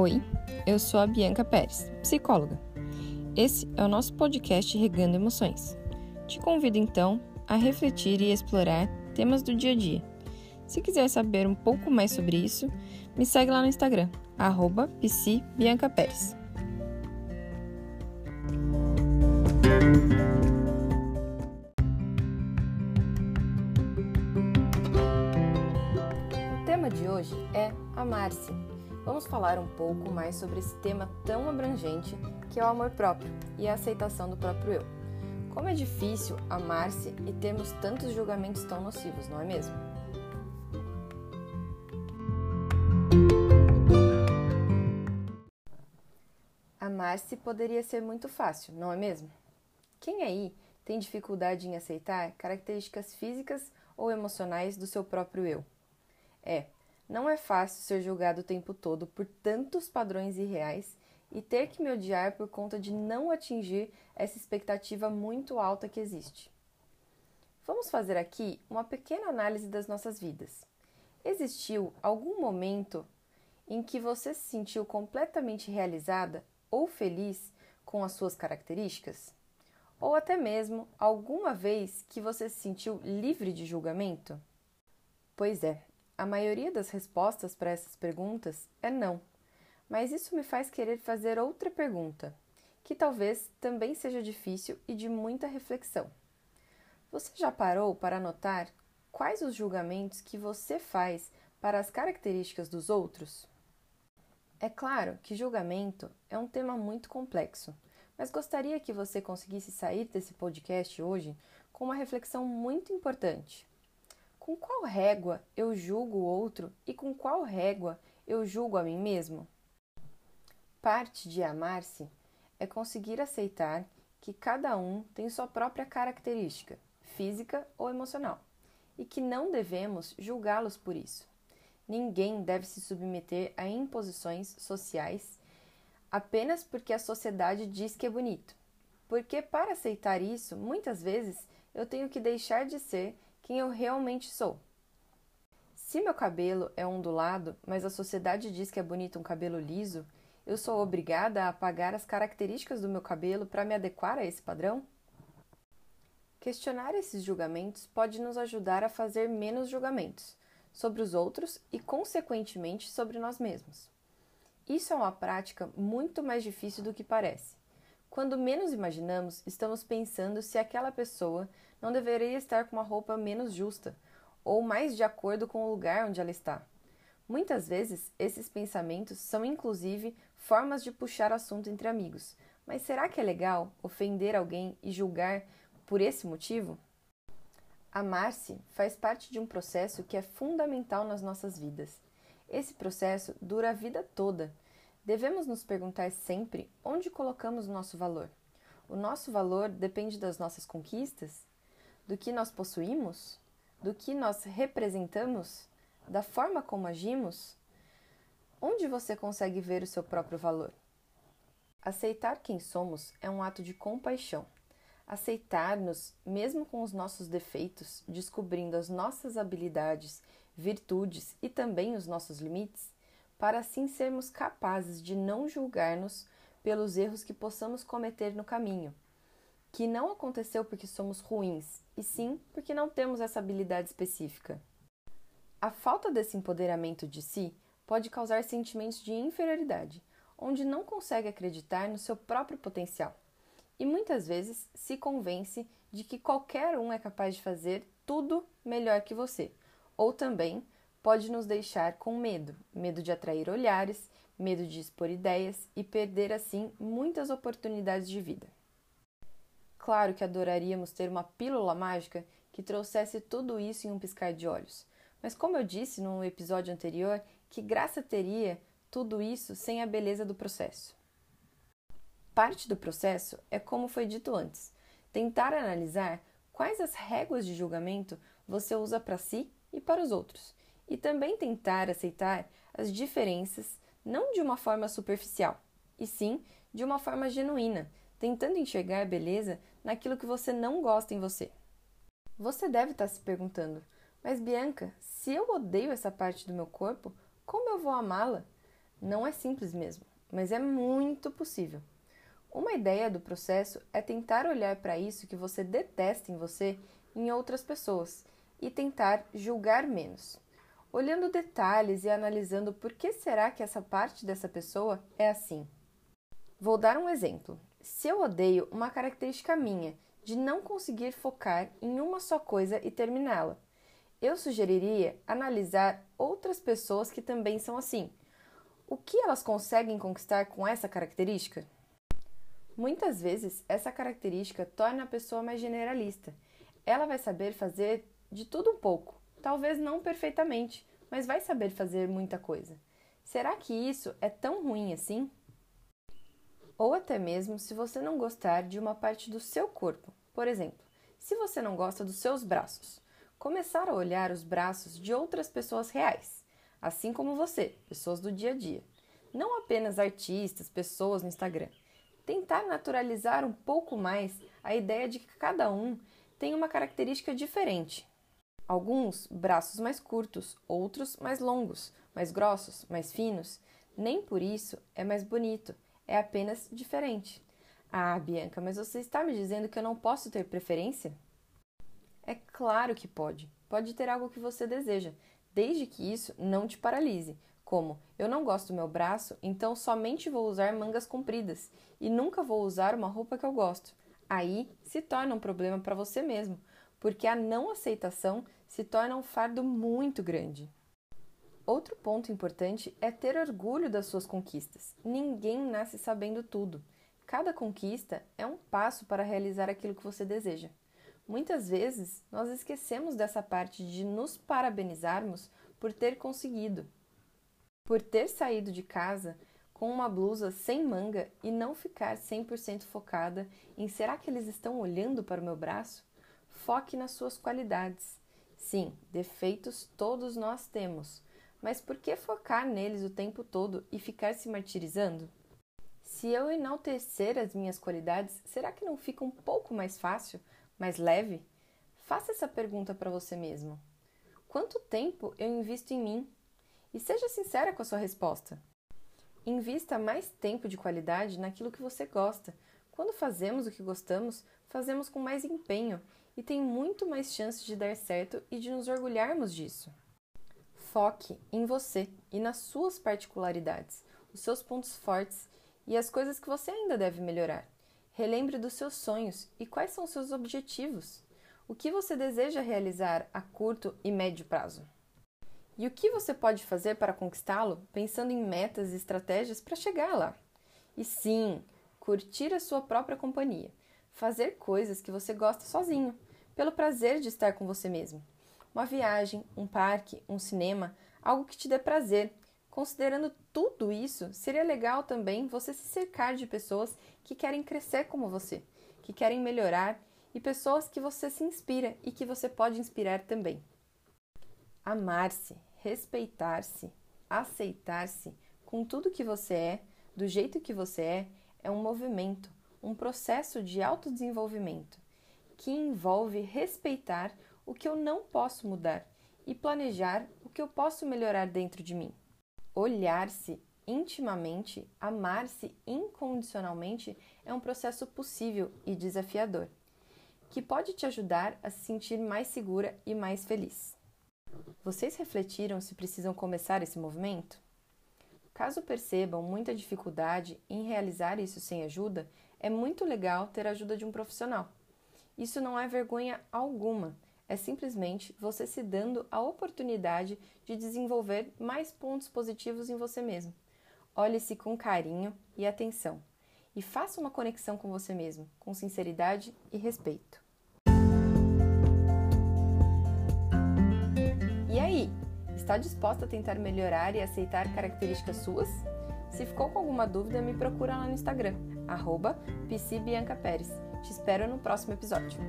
Oi, eu sou a Bianca Pérez, psicóloga. Esse é o nosso podcast Regando Emoções. Te convido então a refletir e explorar temas do dia a dia. Se quiser saber um pouco mais sobre isso, me segue lá no Instagram, arroba. O tema de hoje é amar-se. Vamos falar um pouco mais sobre esse tema tão abrangente que é o amor próprio e a aceitação do próprio eu. Como é difícil amar-se e termos tantos julgamentos tão nocivos, não é mesmo? Amar-se poderia ser muito fácil, não é mesmo? Quem aí tem dificuldade em aceitar características físicas ou emocionais do seu próprio eu? É, não é fácil ser julgado o tempo todo por tantos padrões irreais e ter que me odiar por conta de não atingir essa expectativa muito alta que existe. Vamos fazer aqui uma pequena análise das nossas vidas. Existiu algum momento em que você se sentiu completamente realizada ou feliz com as suas características? Ou até mesmo alguma vez que você se sentiu livre de julgamento? Pois é, a maioria das respostas para essas perguntas é não. Mas isso me faz querer fazer outra pergunta, que talvez também seja difícil e de muita reflexão. Você já parou para notar quais os julgamentos que você faz para as características dos outros? É claro que julgamento é um tema muito complexo, mas gostaria que você conseguisse sair desse podcast hoje com uma reflexão muito importante. Com qual régua eu julgo o outro e com qual régua eu julgo a mim mesmo? Parte de amar-se é conseguir aceitar que cada um tem sua própria característica, física ou emocional, e que não devemos julgá-los por isso. Ninguém deve se submeter a imposições sociais apenas porque a sociedade diz que é bonito. Porque para aceitar isso, muitas vezes eu tenho que deixar de ser quem eu realmente sou. Se meu cabelo é ondulado, mas a sociedade diz que é bonito um cabelo liso, eu sou obrigada a apagar as características do meu cabelo para me adequar a esse padrão? Questionar esses julgamentos pode nos ajudar a fazer menos julgamentos sobre os outros e, consequentemente, sobre nós mesmos. Isso é uma prática muito mais difícil do que parece. Quando menos imaginamos, estamos pensando se aquela pessoa não deveria estar com uma roupa menos justa ou mais de acordo com o lugar onde ela está. Muitas vezes, esses pensamentos são inclusive formas de puxar assunto entre amigos. Mas será que é legal ofender alguém e julgar por esse motivo? Amar-se faz parte de um processo que é fundamental nas nossas vidas. Esse processo dura a vida toda. Devemos nos perguntar sempre onde colocamos o nosso valor. O nosso valor depende das nossas conquistas, do que nós possuímos, do que nós representamos, da forma como agimos. Onde você consegue ver o seu próprio valor? Aceitar quem somos é um ato de compaixão aceitar-nos, mesmo com os nossos defeitos, descobrindo as nossas habilidades, virtudes e também os nossos limites, para assim sermos capazes de não julgar-nos pelos erros que possamos cometer no caminho, que não aconteceu porque somos ruins, e sim porque não temos essa habilidade específica. A falta desse empoderamento de si pode causar sentimentos de inferioridade, onde não consegue acreditar no seu próprio potencial e muitas vezes se convence de que qualquer um é capaz de fazer tudo melhor que você, ou também pode nos deixar com medo medo de atrair olhares, medo de expor ideias e perder assim muitas oportunidades de vida. Claro que adoraríamos ter uma pílula mágica que trouxesse tudo isso em um piscar de olhos, mas como eu disse no episódio anterior, que graça teria tudo isso sem a beleza do processo? Parte do processo é como foi dito antes: tentar analisar quais as réguas de julgamento você usa para si e para os outros, e também tentar aceitar as diferenças não de uma forma superficial, e sim de uma forma genuína, tentando enxergar beleza naquilo que você não gosta em você. Você deve estar se perguntando: mas Bianca, se eu odeio essa parte do meu corpo, como eu vou amá-la? Não é simples mesmo, mas é muito possível. Uma ideia do processo é tentar olhar para isso que você detesta em você em outras pessoas e tentar julgar menos, olhando detalhes e analisando por que será que essa parte dessa pessoa é assim. Vou dar um exemplo. Se eu odeio uma característica minha de não conseguir focar em uma só coisa e terminá-la, eu sugeriria analisar outras pessoas que também são assim. O que elas conseguem conquistar com essa característica? Muitas vezes, essa característica torna a pessoa mais generalista. Ela vai saber fazer de tudo um pouco, talvez não perfeitamente, mas vai saber fazer muita coisa. Será que isso é tão ruim assim? Ou até mesmo se você não gostar de uma parte do seu corpo. Por exemplo, se você não gosta dos seus braços, começar a olhar os braços de outras pessoas reais, assim como você, pessoas do dia a dia, não apenas artistas, pessoas no Instagram. Tentar naturalizar um pouco mais a ideia de que cada um tem uma característica diferente. Alguns braços mais curtos, outros mais longos, mais grossos, mais finos. Nem por isso é mais bonito, é apenas diferente. Ah, Bianca, mas você está me dizendo que eu não posso ter preferência? É claro que pode. Pode ter algo que você deseja, desde que isso não te paralise. Como, eu não gosto do meu braço, então somente vou usar mangas compridas e nunca vou usar uma roupa que eu gosto. Aí se torna um problema para você mesmo, porque a não aceitação se torna um fardo muito grande. Outro ponto importante é ter orgulho das suas conquistas. Ninguém nasce sabendo tudo. Cada conquista é um passo para realizar aquilo que você deseja. Muitas vezes nós esquecemos dessa parte de nos parabenizarmos por ter conseguido, por ter saído de casa com uma blusa sem manga e não ficar 100% focada em será que eles estão olhando para o meu braço? Foque nas suas qualidades. Sim, defeitos todos nós temos, mas por que focar neles o tempo todo e ficar se martirizando? Se eu enaltecer as minhas qualidades, será que não fica um pouco mais fácil mais leve? Faça essa pergunta para você mesmo. Quanto tempo eu invisto em mim? E seja sincera com a sua resposta. Invista mais tempo de qualidade naquilo que você gosta. Quando fazemos o que gostamos, fazemos com mais empenho e tem muito mais chances de dar certo e de nos orgulharmos disso. Foque em você e nas suas particularidades, os seus pontos fortes e as coisas que você ainda deve melhorar. Relembre dos seus sonhos e quais são seus objetivos. O que você deseja realizar a curto e médio prazo? E o que você pode fazer para conquistá-lo, pensando em metas e estratégias para chegar lá? E sim, curtir a sua própria companhia. Fazer coisas que você gosta sozinho, pelo prazer de estar com você mesmo. Uma viagem, um parque, um cinema, algo que te dê prazer, Considerando tudo isso, seria legal também você se cercar de pessoas que querem crescer como você, que querem melhorar e pessoas que você se inspira e que você pode inspirar também. Amar-se, respeitar-se, aceitar-se com tudo que você é, do jeito que você é, é um movimento, um processo de autodesenvolvimento que envolve respeitar o que eu não posso mudar e planejar o que eu posso melhorar dentro de mim. Olhar-se intimamente, amar-se incondicionalmente é um processo possível e desafiador, que pode te ajudar a se sentir mais segura e mais feliz. Vocês refletiram se precisam começar esse movimento? Caso percebam muita dificuldade em realizar isso sem ajuda, é muito legal ter a ajuda de um profissional. Isso não é vergonha alguma é simplesmente você se dando a oportunidade de desenvolver mais pontos positivos em você mesmo. Olhe-se com carinho e atenção e faça uma conexão com você mesmo, com sinceridade e respeito. E aí, está disposta a tentar melhorar e aceitar características suas? Se ficou com alguma dúvida, me procura lá no Instagram, arroba Te espero no próximo episódio.